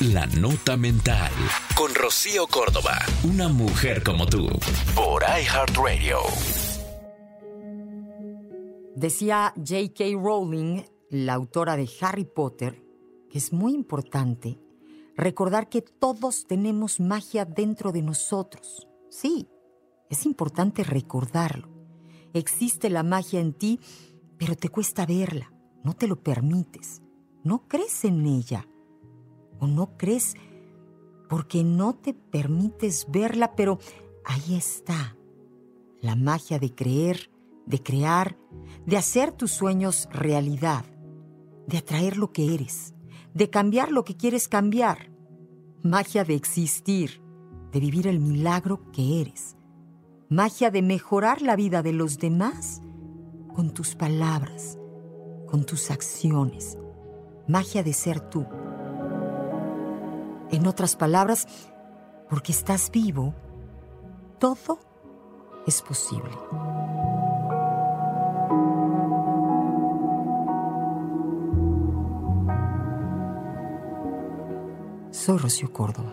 La Nota Mental. Con Rocío Córdoba. Una mujer como tú. Por iHeartRadio. Decía J.K. Rowling, la autora de Harry Potter, que es muy importante recordar que todos tenemos magia dentro de nosotros. Sí, es importante recordarlo. Existe la magia en ti, pero te cuesta verla, no te lo permites, no crees en ella o no crees porque no te permites verla, pero ahí está. La magia de creer, de crear, de hacer tus sueños realidad, de atraer lo que eres, de cambiar lo que quieres cambiar. Magia de existir, de vivir el milagro que eres. Magia de mejorar la vida de los demás con tus palabras, con tus acciones. Magia de ser tú. En otras palabras, porque estás vivo, todo es posible. Soy Rocío Córdoba.